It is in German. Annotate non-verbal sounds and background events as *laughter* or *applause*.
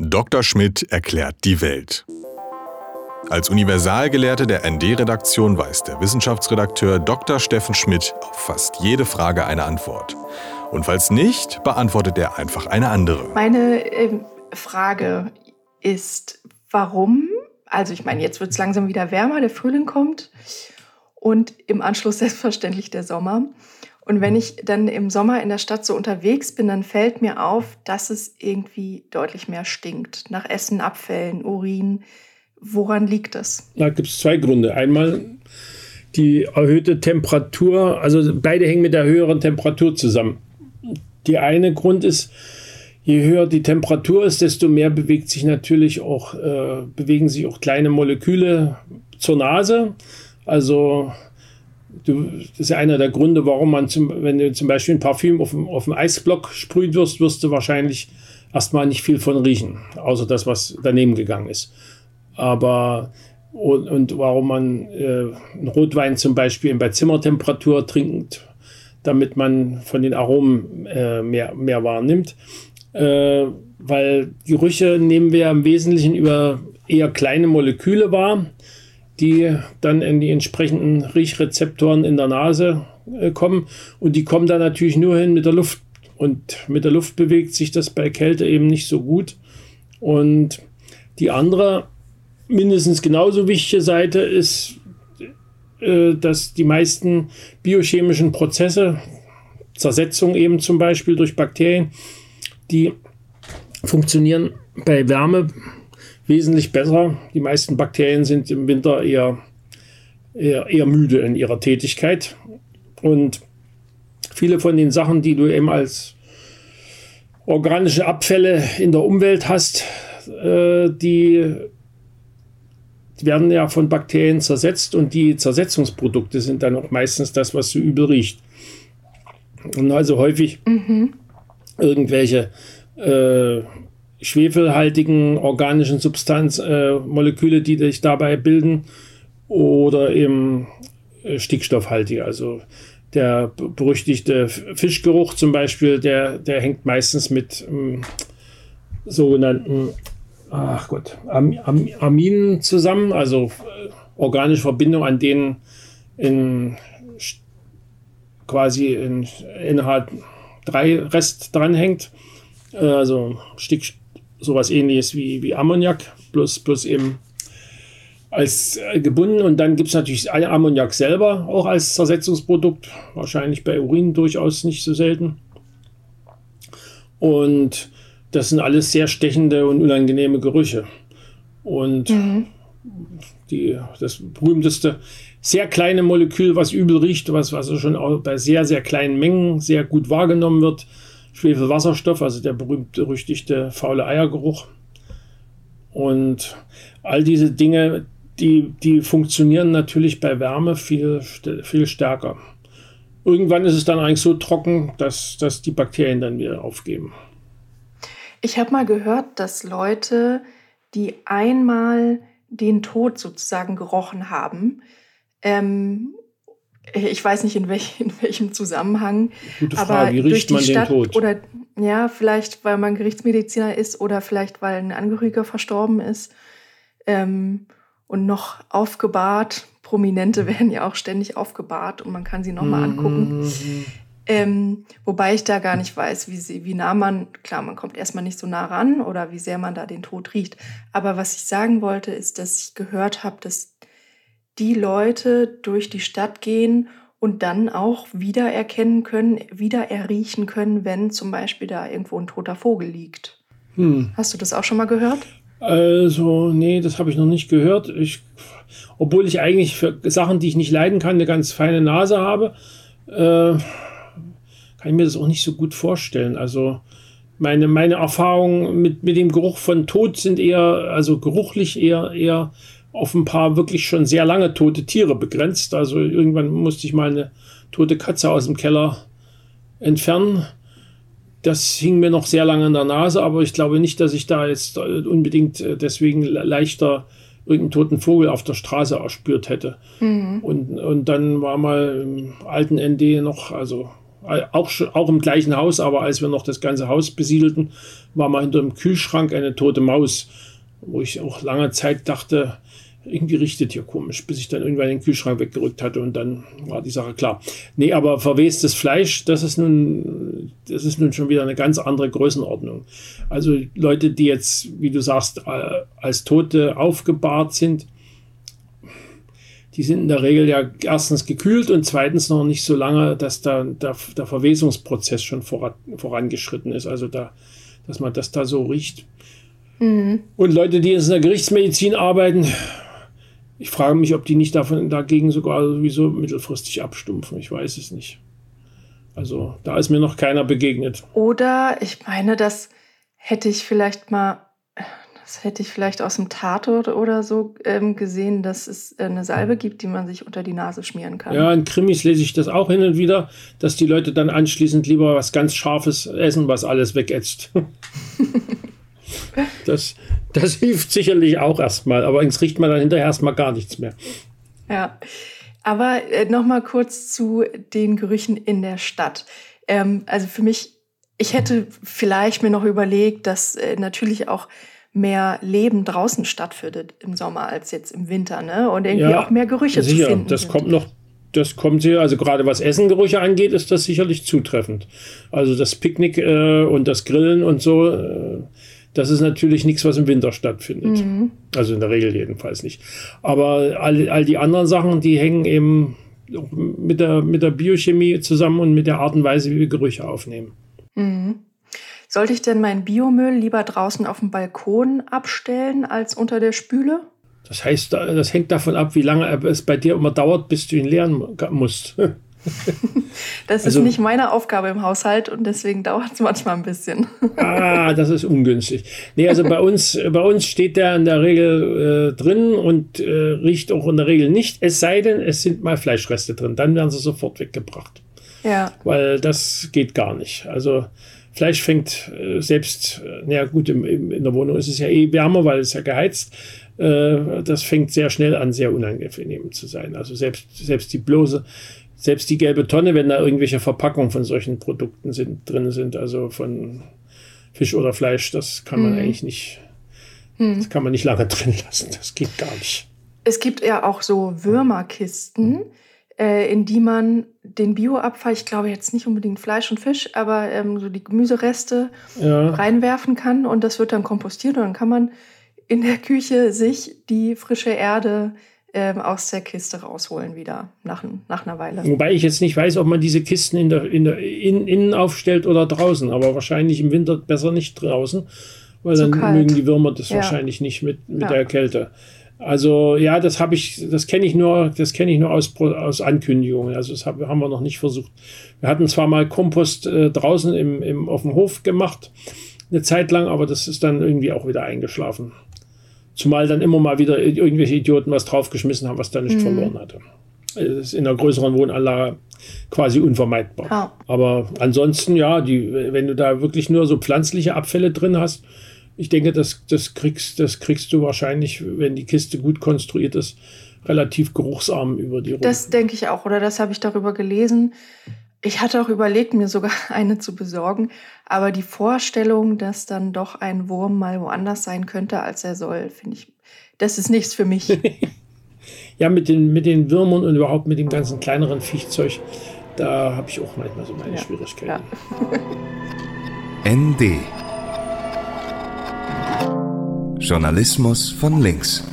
Dr. Schmidt erklärt die Welt. Als Universalgelehrte der ND-Redaktion weiß der Wissenschaftsredakteur Dr. Steffen Schmidt auf fast jede Frage eine Antwort. Und falls nicht, beantwortet er einfach eine andere. Meine äh, Frage ist, warum? Also ich meine, jetzt wird es langsam wieder wärmer, der Frühling kommt und im Anschluss selbstverständlich der Sommer. Und wenn ich dann im Sommer in der Stadt so unterwegs bin, dann fällt mir auf, dass es irgendwie deutlich mehr stinkt. Nach Essen, Abfällen, Urin. Woran liegt das? Da gibt es zwei Gründe. Einmal die erhöhte Temperatur, also beide hängen mit der höheren Temperatur zusammen. Die eine Grund ist, je höher die Temperatur ist, desto mehr bewegt sich natürlich auch, äh, bewegen sich auch kleine Moleküle zur Nase. Also du, das ist ja einer der Gründe, warum man, zum, wenn du zum Beispiel ein Parfüm auf, auf dem Eisblock sprühen wirst, wirst du wahrscheinlich erstmal nicht viel von riechen, außer das, was daneben gegangen ist. Aber und, und warum man äh, einen Rotwein zum Beispiel bei Zimmertemperatur trinkt, damit man von den Aromen äh, mehr, mehr wahrnimmt. Äh, weil Gerüche nehmen wir im Wesentlichen über eher kleine Moleküle wahr die dann in die entsprechenden Riechrezeptoren in der Nase äh, kommen. Und die kommen dann natürlich nur hin mit der Luft. Und mit der Luft bewegt sich das bei Kälte eben nicht so gut. Und die andere, mindestens genauso wichtige Seite ist, äh, dass die meisten biochemischen Prozesse, Zersetzung eben zum Beispiel durch Bakterien, die funktionieren bei Wärme wesentlich besser. Die meisten Bakterien sind im Winter eher, eher, eher müde in ihrer Tätigkeit. Und viele von den Sachen, die du eben als organische Abfälle in der Umwelt hast, äh, die werden ja von Bakterien zersetzt und die Zersetzungsprodukte sind dann auch meistens das, was so übel riecht. Und also häufig mhm. irgendwelche äh, schwefelhaltigen organischen Substanzmoleküle, äh, die sich dabei bilden, oder eben äh, stickstoffhaltige. Also der berüchtigte Fischgeruch zum Beispiel, der, der hängt meistens mit ähm, sogenannten ach Gott, Am, Am, Aminen zusammen, also äh, organische Verbindungen, an denen in quasi in NH3-Rest dranhängt. Äh, also Stick, sowas ähnliches wie, wie Ammoniak, plus, plus eben als äh, gebunden. Und dann gibt es natürlich Ammoniak selber auch als Zersetzungsprodukt, wahrscheinlich bei Urin durchaus nicht so selten. Und das sind alles sehr stechende und unangenehme Gerüche. Und mhm. die, das berühmteste, sehr kleine Molekül, was übel riecht, was, was schon bei sehr, sehr kleinen Mengen sehr gut wahrgenommen wird, Schwefelwasserstoff, also der berühmt-berüchtigte faule Eiergeruch. Und all diese Dinge, die, die funktionieren natürlich bei Wärme viel, viel stärker. Irgendwann ist es dann eigentlich so trocken, dass, dass die Bakterien dann wieder aufgeben. Ich habe mal gehört, dass Leute, die einmal den Tod sozusagen gerochen haben, ähm, ich weiß nicht in, welch, *laughs* in welchem Zusammenhang. Gute Frage, aber wie riecht man Stadt den Tod? Oder ja, vielleicht weil man Gerichtsmediziner ist oder vielleicht weil ein Angehöriger verstorben ist ähm, und noch aufgebahrt. Prominente *laughs* werden ja auch ständig aufgebahrt und man kann sie nochmal mhm. angucken. Ähm, wobei ich da gar nicht weiß, wie, sie, wie nah man, klar, man kommt erstmal nicht so nah ran oder wie sehr man da den Tod riecht. Aber was ich sagen wollte, ist, dass ich gehört habe, dass die Leute durch die Stadt gehen und dann auch wiedererkennen können, wieder erriechen können, wenn zum Beispiel da irgendwo ein toter Vogel liegt. Hm. Hast du das auch schon mal gehört? Also, nee, das habe ich noch nicht gehört. Ich, obwohl ich eigentlich für Sachen, die ich nicht leiden kann, eine ganz feine Nase habe, äh, kann ich mir das auch nicht so gut vorstellen. Also, meine, meine Erfahrungen mit, mit dem Geruch von Tod sind eher, also geruchlich eher, eher auf ein paar wirklich schon sehr lange tote Tiere begrenzt. Also irgendwann musste ich mal eine tote Katze aus dem Keller entfernen. Das hing mir noch sehr lange in der Nase, aber ich glaube nicht, dass ich da jetzt unbedingt äh, deswegen leichter irgendeinen toten Vogel auf der Straße erspürt hätte. Mhm. Und, und dann war mal im alten ND noch, also auch, auch im gleichen Haus, aber als wir noch das ganze Haus besiedelten, war mal hinter dem Kühlschrank eine tote Maus, wo ich auch lange Zeit dachte, irgendwie richtet hier komisch, bis ich dann irgendwann den Kühlschrank weggerückt hatte und dann war die Sache klar. Nee, aber verwestes Fleisch, das ist nun, das ist nun schon wieder eine ganz andere Größenordnung. Also Leute, die jetzt, wie du sagst, als Tote aufgebahrt sind, die sind in der Regel ja erstens gekühlt und zweitens noch nicht so lange, dass da der, der Verwesungsprozess schon voran, vorangeschritten ist. Also da, dass man das da so riecht. Mhm. Und Leute, die in der Gerichtsmedizin arbeiten, ich frage mich, ob die nicht davon dagegen sogar sowieso mittelfristig abstumpfen. Ich weiß es nicht. Also da ist mir noch keiner begegnet. Oder ich meine, das hätte ich vielleicht mal, das hätte ich vielleicht aus dem Tatort oder so ähm, gesehen, dass es eine Salbe gibt, die man sich unter die Nase schmieren kann. Ja, in Krimis lese ich das auch hin und wieder, dass die Leute dann anschließend lieber was ganz Scharfes essen, was alles wegätzt. *laughs* *laughs* das, das hilft sicherlich auch erstmal, aber ins riecht man dann hinterher erstmal gar nichts mehr. Ja, aber äh, nochmal kurz zu den Gerüchen in der Stadt. Ähm, also für mich, ich hätte vielleicht mir noch überlegt, dass äh, natürlich auch mehr Leben draußen stattfindet im Sommer als jetzt im Winter, ne? Und irgendwie ja, auch mehr Gerüche sicher, zu finden. Das sind. kommt noch das kommt hier, also gerade was Essengerüche angeht, ist das sicherlich zutreffend. Also das Picknick äh, und das Grillen und so, äh, das ist natürlich nichts, was im Winter stattfindet. Mhm. Also in der Regel jedenfalls nicht. Aber all, all die anderen Sachen, die hängen eben mit der, mit der Biochemie zusammen und mit der Art und Weise, wie wir Gerüche aufnehmen. Mhm. Sollte ich denn meinen Biomüll lieber draußen auf dem Balkon abstellen als unter der Spüle? Das heißt, das hängt davon ab, wie lange es bei dir immer dauert, bis du ihn leeren musst. *laughs* Das also, ist nicht meine Aufgabe im Haushalt und deswegen dauert es manchmal ein bisschen. Ah, das ist ungünstig. Nee, also bei uns, bei uns steht der in der Regel äh, drin und äh, riecht auch in der Regel nicht, es sei denn, es sind mal Fleischreste drin. Dann werden sie sofort weggebracht. Ja. Weil das geht gar nicht. Also Fleisch fängt äh, selbst, äh, naja gut, im, im, in der Wohnung ist es ja eh wärmer, weil es ja geheizt. Äh, das fängt sehr schnell an, sehr unangenehm zu sein. Also selbst, selbst die bloße selbst die gelbe Tonne, wenn da irgendwelche Verpackungen von solchen Produkten sind, drin sind, also von Fisch oder Fleisch, das kann man mhm. eigentlich nicht, mhm. das kann man nicht lange *laughs* drin lassen. Das geht gar nicht. Es gibt ja auch so Würmerkisten, äh, in die man den Bioabfall, ich glaube jetzt nicht unbedingt Fleisch und Fisch, aber ähm, so die Gemüsereste ja. reinwerfen kann und das wird dann kompostiert und dann kann man in der Küche sich die frische Erde ähm, aus der Kiste rausholen wieder nach, nach einer Weile. Wobei ich jetzt nicht weiß, ob man diese Kisten in der, in der in, innen aufstellt oder draußen, aber wahrscheinlich im Winter besser nicht draußen, weil Zu dann kalt. mögen die Würmer das ja. wahrscheinlich nicht mit, mit ja. der Kälte. Also ja, das habe ich, das kenne ich nur, das kenne ich nur aus, aus Ankündigungen. Also das hab, haben wir noch nicht versucht. Wir hatten zwar mal Kompost äh, draußen im, im, auf dem Hof gemacht, eine Zeit lang, aber das ist dann irgendwie auch wieder eingeschlafen. Zumal dann immer mal wieder irgendwelche Idioten was draufgeschmissen haben, was da nicht mhm. verloren hatte. Das ist in einer größeren Wohnanlage quasi unvermeidbar. Ja. Aber ansonsten, ja, die, wenn du da wirklich nur so pflanzliche Abfälle drin hast, ich denke, das, das, kriegst, das kriegst du wahrscheinlich, wenn die Kiste gut konstruiert ist, relativ geruchsarm über die rum. Das denke ich auch, oder das habe ich darüber gelesen. Ich hatte auch überlegt, mir sogar *laughs* eine zu besorgen, aber die Vorstellung, dass dann doch ein Wurm mal woanders sein könnte, als er soll, finde ich, das ist nichts für mich. *laughs* ja, mit den, mit den Würmern und überhaupt mit dem ganzen kleineren Viechzeug, da habe ich auch manchmal so meine ja. Schwierigkeiten. Ja. ND Journalismus von links.